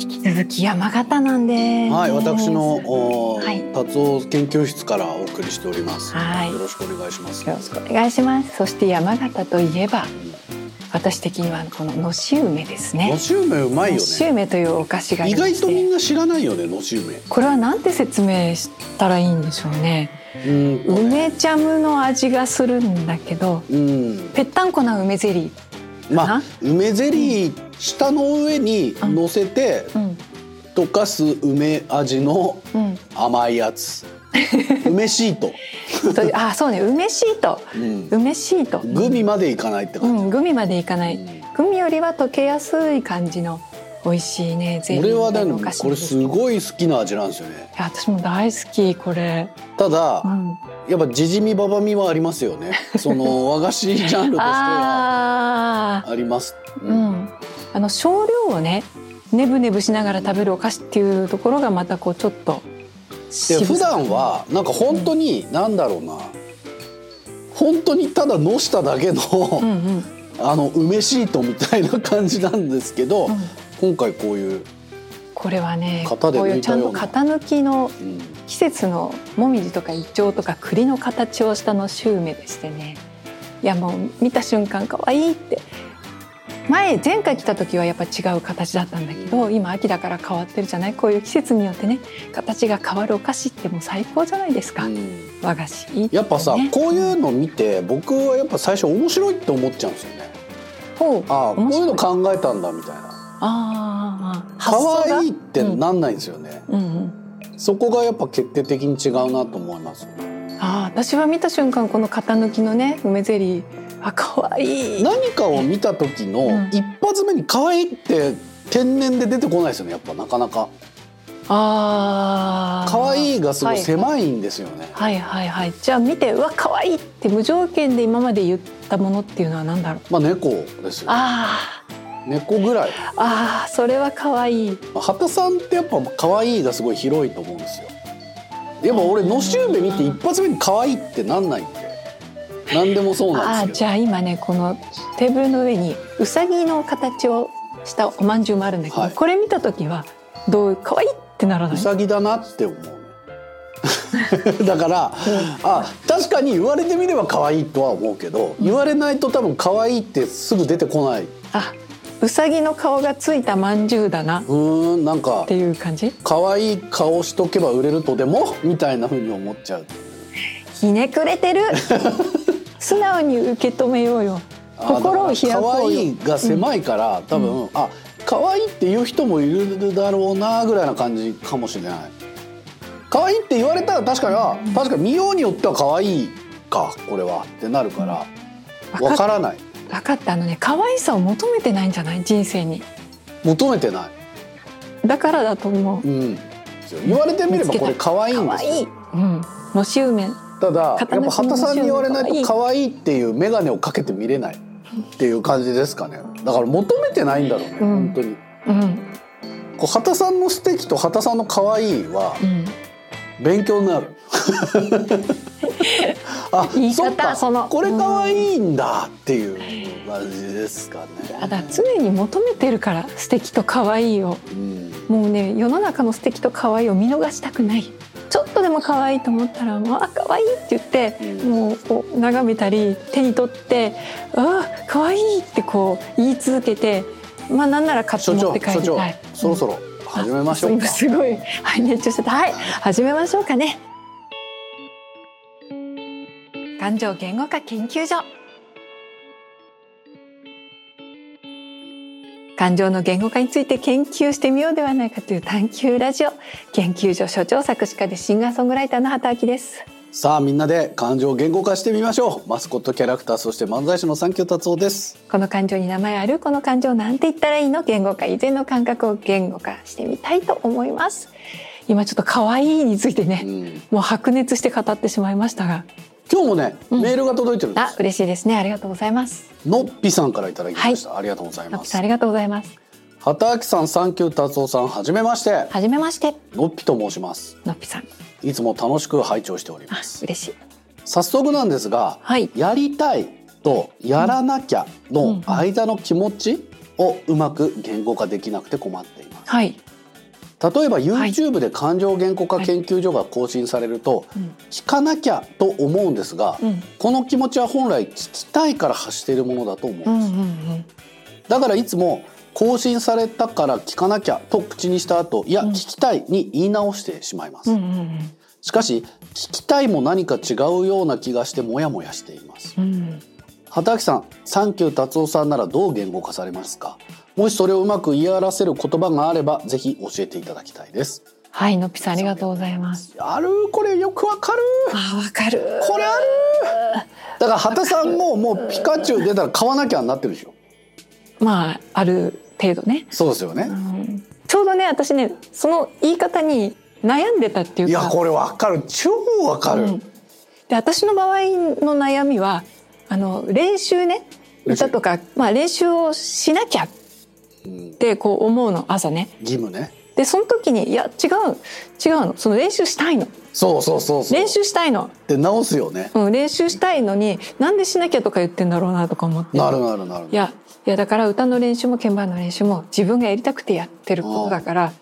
引き続き山形なんではい、私のおはい達夫研究室からお送りしております。はいよろしくお願いします。よろしくお願いしますそして山形といえば私的にはこののし梅ですねのし梅うまいよのしね。梅というお菓子が意外とみんな知らないよね、のし梅。これはなんて説明したらいいんでしょうねうん梅ジャムの味がするんだけどうん。ぺったんこな梅ゼリーまあ梅ゼリー下の上に乗せてうん溶かす梅味のうん甘いやつ。梅シート。とあそうね梅シートうん。梅シートグミまでいかないってう感じ。んグミまでいかないうんグミよりは溶けやすい感じの美味しいねゼリー俺はねのお菓子これすごい好きな味なんですよね。いや私も大好きこれ、ただう、ん、やっぱじじみばばみはありますよね。その和菓子ジャンルとしては あります。ううんあの少量をねねぶねぶしながら食べるお菓子っていうところがまたこうちょっと普段はなんか本当になんだろうな。本当にただのしただけの、うんうん。あの梅シートみたいな感じなんですけど、うん。今回こういう、これはねこういうちゃんと型抜きのうん。季節のもみじとかイチョウとか栗の形をしたのし梅でしてね。いやもう見た瞬間可愛いって前前回来た時はやっぱ違う形だったんだけど今秋だから変わってるじゃない？こういう季節によってね形が変わるお菓子ってもう最高じゃないですか、うん和菓子いいやっぱさ、ねこういうの見て僕はやっぱ最初面白いって思っちゃうんですよね。ほうああこういいうの考えたんだみたいな。あー可愛いってなんないんですよね。うんうんそこがやっぱ決定的に違うなと思います。あー私は見た瞬間この型抜きのね梅ゼリーあ可愛い。何かを見た時のうん。一発目に可愛いって天然で出てこないですよねやっぱなかなか。あー。可愛いがすごいはい狭いんですよね、はいはいはい。じゃあ見てうわ可愛いって無条件で今まで言ったものっていうのは何だろう？まあ猫ですよあ猫ぐらい。ーあーそれは可愛い。畑さんってやっぱ可愛いがすごい広いと思うんですよ。やっぱ俺のし梅見て一発目に可愛いってなんないんで何でもそうあなんですけーじゃあ今ねこのテーブルの上にうさぎの形をしたおまんじゅうもあるんだけど、はい。これ見た時はどう可愛いってならない？どうさぎだなって思う。ね だから、あ確かに言われてみれば可愛いとは思うけど、言われないと多分可愛いってすぐ出てこない。あうさぎの顔がついたまんじゅうだな。っうーんなんかていう感じ？可愛い顔しとけば売れるとでも？みたいな風に思っちゃう。ひねくれてる 素直に受け止めようよ。心を開可こうよ。愛いが狭いから、多分、あ可愛いって言う人もいるだろうなぐらいな感じかもしれない。可愛いって言われたら確かには、確かに見ようによっては可愛いかこれはってなるからわからない。分かった。あのね可愛さを求めてないんじゃない？人生に。求めてない、だからだと思う。うん、言われてみればこれ可愛いんですよ。可愛い。うん。のし梅ただやっぱ畑さんに言われないと可愛いっていう眼鏡をかけて見れないっていう感じですかね。だから求めてないんだろうね、うん。本当に。うん。こう畑さんの素敵と畑さんの可愛いはうん。勉強になる。あ言い方そっか。そのこれ可愛いんだっていう感じですかね、あだから常に求めてるから素敵と可愛いを。うん、もうね世の中の素敵と可愛いを見逃したくないちょっとでも可愛いと思ったらもうあ可愛いって言って、うんもうこう眺めたり手に取ってあ可愛いってこう言い続けてまあなんなら買って持って帰りたい。そろそろ始めましょうか今、すごい、はい、熱中してた。はい、始めましょうかね。感情言語化研究所。感情の言語化について研究してみようではないかという探求ラジオ研究所所長作詞家でシンガーソングライターの畑明です。さあみんなで感情を言語化してみましょう。マスコットキャラクターそして漫才師の三級達夫です。この感情に名前あるこの感情なんて言ったらいいの？言語化以前の感覚を言語化してみたいと思います。今ちょっと可愛いについてね、うん。もう白熱して語ってしまいましたが今日もね、うん。メールが届いてるんです。あ嬉しいですね。ありがとうございます。のっぴさんからいただきました、ありがとうございます。ありがとうございます。畑明さん三級達夫さんはじめまして。はじめまして。のっぴと申します。のっぴさん。いつも楽しく拝聴しておりあます。嬉しい。早速なんですが、はい。やりたいとやらなきゃの間の気持ち、をうまく言語化できなくて困っています。はい、例えば YouTube で感情言語化研究所が更新されるとうん。聞かなきゃと思うんですが、うん。この気持ちは本来聞きたいから発しているものだと思うんです、だからいつも更新されたから聞かなきゃと口にした後いやうん。聞きたいに言い直してしまいます、うんうんうん。しかし聞きたいも何か違うような気がしてモヤモヤしています。うん。畑明さんサンキュー達夫さんならどう言語化されますか？もしそれをうまく言い表せる言葉があればぜひ教えていただきたいです。はいのっぴさんありがとうございます。ある？これよくわかる？あわかる。これある？だから畑さんももうピカチュウ出たら買わなきゃになってるでしょ。まあある程度ね、そうですよね。うん。ちょうどね私ねその言い方に悩んでたっていうか。いやこれわかる。超わかる、うん。で私の場合の悩みはあの練習ね。歌とか、まあ、練習をしなきゃっうんてこう思うの朝ね。義務ね。でその時にいや違う違うの。その練習したいの。そうそうそうそう。練習したいの、で直すよね。うん、練習したいのになんでしなきゃとか言ってんだろうなとか思って。なるなるなるいやいやだから歌の練習も鍵盤の練習も自分がやりたくてやってることだから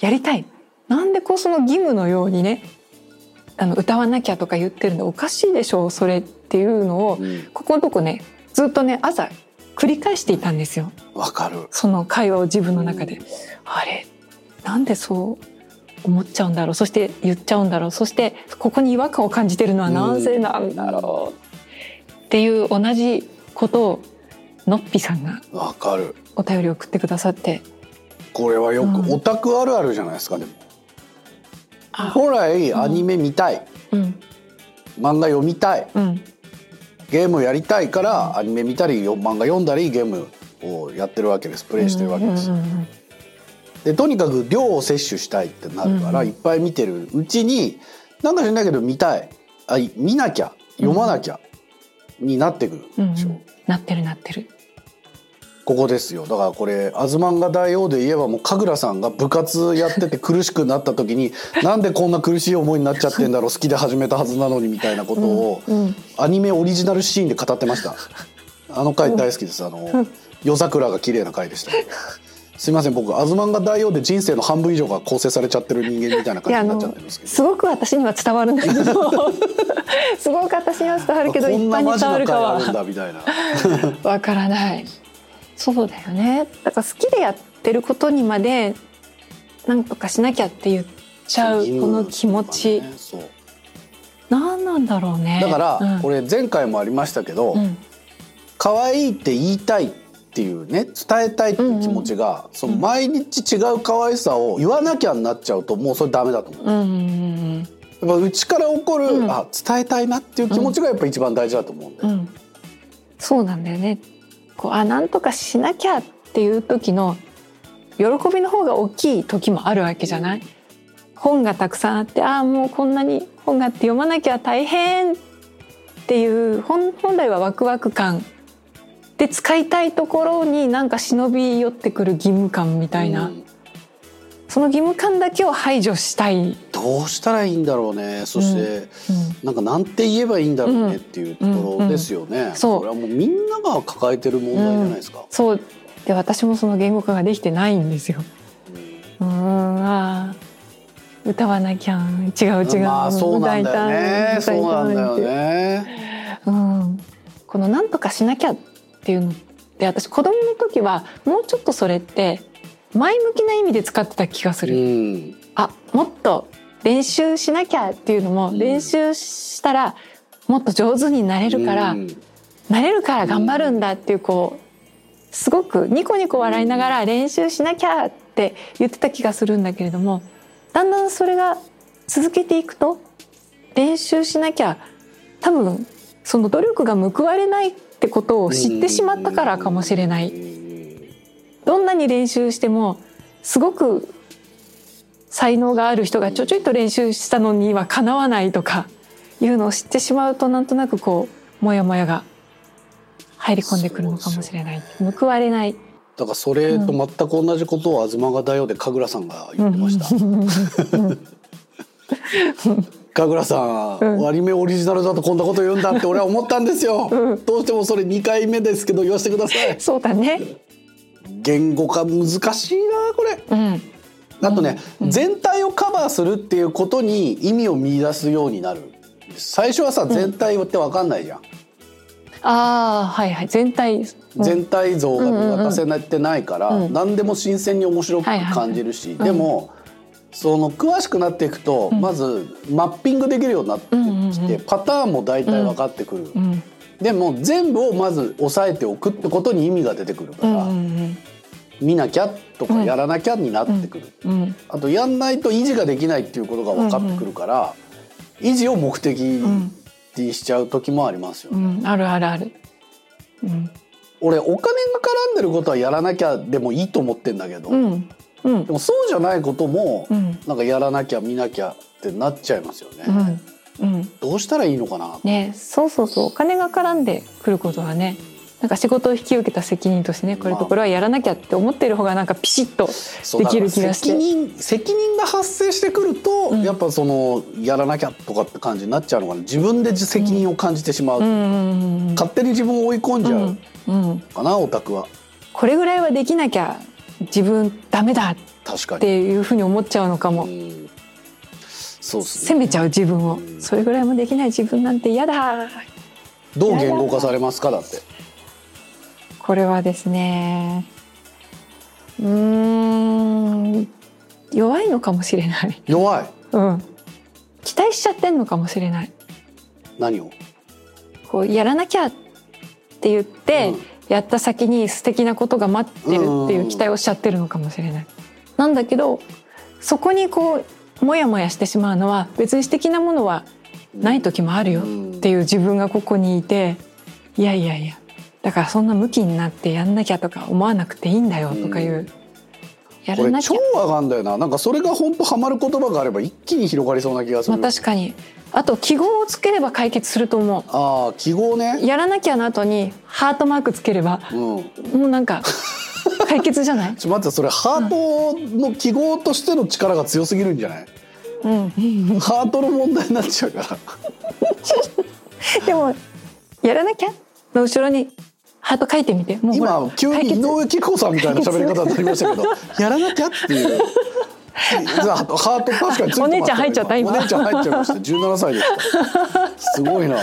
やりたい。なんでこうその義務のようにねあの歌わなきゃとか言ってるのおかしいでしょそれっていうのを、うん。ここのとこねずっとね朝繰り返していたんですよ。わかる。その会話を自分の中で。あれ？なんでそう思っちゃうんだろう？そして言っちゃうんだろう？そしてここに違和感を感じてるのはなぜなんだろう？っていう同じことをのっぴさんがわかる。お便りを送ってくださって。これはようん。くオタクあるあるじゃないですかでも。あ。本来アニメ見たい、うん。漫画読みたい。うんゲームやりたいからアニメ見たりよ漫画読んだりゲームをやってるわけです。プレイしてるわけです、でとにかく量を摂取したいってなるから、うん。いっぱい見てるうちになんか知んないけど見たい。あい見なきゃ読まなきゃ、になってくるうんでしょ、うん。なってるなってるここですよ。だからこれ「アズマンガ大王」で言えばもう神楽さんが部活やってて苦しくなった時に なんでこんな苦しい思いになっちゃってんだろう好きで始めたはずなのにみたいなことを、うん。うんアニメオリジナルシーンで語ってました。あの回大好きです。あの夜桜が綺麗な回でした。すいません。僕「アズマンガ大王」で人生の半分以上が構成されちゃってる人間みたいない感じになっちゃってるんですけど。すごく私には伝わるんだけど。すごく私には伝わるけどこ一般に伝わるかは。わからないそうだよね。だから好きでやってることにまでなんとかしなきゃって言っちゃうこの気持ち。そう何なんだろうね。だから、うん。これ前回もありましたけど、うん。可愛いって言いたいっていうね伝えたいっていう気持ちが、その毎日違う可愛さを言わなきゃになっちゃうともうそれダメだと思う。うんうんうんやっぱ内から起こる、うん。あ伝えたいなっていう気持ちがやっぱ一番大事だと思うんで、うん。うん。そうなんだよねこうあなんとかしなきゃっていう時の喜びの方が大きい時もあるわけじゃない？本がたくさんあってああもうこんなに本があって読まなきゃ大変っていう本来はワクワク感で使いたいところになんか忍び寄ってくる義務感みたいな、うんその義務感だけを排除したい、どうしたらいいんだろうね。そして、うん。なんかなんて言えばいいんだろうねっていうところですよね、そう。これはもうみんなが抱えてる問題じゃないですか。そう。で私もその言語化ができてないんですよ。うん。あー。歌わなきゃ違う違う、まあそうなんだよね。そうなんだよね。うん、このなんとかしなきゃっていうのって私子供の時はもうちょっとそれって前向きな意味で使ってた気がすうる。ん。あもっと練習しなきゃっていうのも、うん練習したらもっと上手になれるから、うんなれるから頑張るんだっていうこうすごくニコニコ笑いながら練習しなきゃって言ってた気がするんだけれどもだんだんそれが続けていくと練習しなきゃ多分その努力が報われないってことを知ってしまったからかもしれない。うんどんなに練習してもすごく才能がある人がちょちょいと練習したのにはかなわないとかいうのを知ってしまうとなんとなくこうモヤモヤが入り込んでくるのかもしれない。報われない。だからそれと全く同じことを「東がだよ」で神楽さんが言ってました。神楽さん、うん。アニメオリジナルだとこん。なこと言うん。だって俺は思ったん。ですよ。うん。どうしてもそれ2回目ですけど言わせてください。そうだね。言語化難しいなこれ。うん。あとね、うん。全体をカバーするっていうことに意味を見出すようになる最初はさ全体って分かんないじゃん、ああはいはい。全体、うん。全体像が見渡せてないから、うん何でも新鮮に面白くはいはいはい。感じるし、ん。でもその詳しくなっていくと、うん。まずマッピングできるようになってきて、うんうんうん。パターンも大体分かってくる、うん。でも全部をまず押さえておくってことに意味が出てくるかうんら、うん見なきゃとかうんやらなきゃになってくる。うん。あとやんないと維持ができないっていうことが分かってくるから、維持を目的うんにしちゃう時もありますようね。ん。あるあるある、うん。俺お金が絡んでることはやらなきゃでもいいと思ってんだけど、うん。うん。でもそうじゃないことも、うん。なんかやらなきゃ見なきゃってなっちゃいますよね。うん。うん。どうしたらいいのかな。ね。そうそうそう。お金が絡んでくることはねなんか仕事を引き受けた責任としてねこれとこれはやらなきゃって思ってる方がなんかピシッとできる気がして。責任責任が発生してくると、うん。やっぱそのやらなきゃとかって感じになっちゃうのかな。自分で責任を感じてしまう、勝手に自分を追い込んじゃううん。うん。かな、オタクは。これぐらいはできなきゃ自分ダメだっ確かに。ていうふうに思っちゃうのかも。うん。そうっすね。責めちゃう自分を。うん。それぐらいもできない自分なんて嫌だ。どう言語化されますかだってこれはですねうーん弱いのかもしれない、弱い。うん、期待しちゃってんのかもしれない。何を？こうやらなきゃって言って、うん。やった先に素敵なことが待ってるっていう期待をしちゃってるのかもしれない。なんだけどそこにこうモヤモヤしてしまうのは別に素敵なものはない時もあるよっていう自分がここにいていやいやいやだからそんな向きになってやんなきゃとか思わなくていいんだよとかいう、うん。やらなきゃ。超わかんだよな。なんかそれが本当ハマる言葉があれば一気に広がりそうな気がすまる、あ確かに。あと記号をつければ解決すると思ああ記号うね。やらなきゃの後にハートマークつければうん。もうなんか解決じゃない？ちょ待ってそれハートの記号としての力が強すぎるんじゃない、うん。ハートの問題になっちゃうから。でもやらなきゃの後ろにハート書いてみて。もう今急に井上貴子さんみたいな喋り方になりましたけど やらなきゃっていう。ハート確かについてますよお姉ちゃん入っちゃった今。お姉ちゃん入っちゃいました。17歳です。すごいな。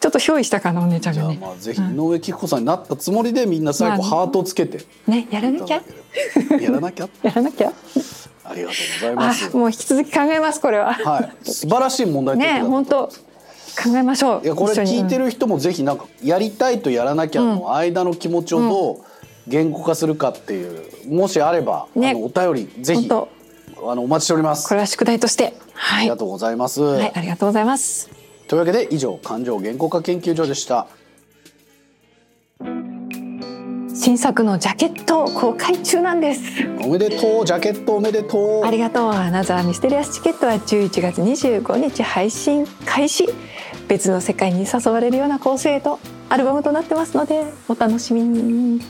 ちょっと憑依したかなお姉ちゃんがね。あまあぜひ井上貴子さんになったつもりでみんな最後まあハートをつけて。ねやらなきゃ。やらなきゃ。やらなきゃ。ありがとうございます。あもう引き続き考えますこれは。はい。素晴らしい問題ね本当考えましょう。いやこれ聞いてる人もぜひなんかやりたいとやらなきゃの間の気持ちをどう言語化するかっていうもしあれば、ね。あのお便りぜひ本あのお待ちしております。これは宿題として。はい。ありがとうございます、はいありがとうございます。というわけで以上感情言語化研究所でした新作のジャケット公開中なんです。おめでとうジャケットおめでとう。ありがとうアナザーミステリアスチケットは11月25日配信開始。別の世界に誘われるような構成とアルバムとなってますのでお楽しみに。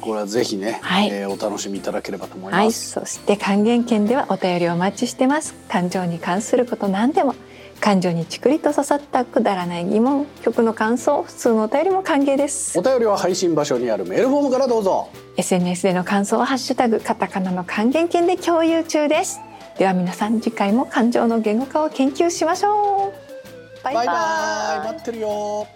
これはぜひね、はい。えーお楽しみいただければと思いはい。ます、そして還元券ではお便りをお待ちしてます。感情に関すること何でも感情にチクリと刺さったくだらない疑問曲の感想普通のお便りも歓迎です。お便りは配信場所にあるメールフォームからどうぞ。SNS での感想はハッシュタグカタカナの還元券で共有中です。では皆さん次回も感情の言語化を研究しましょう。バイバイ。待ってるよ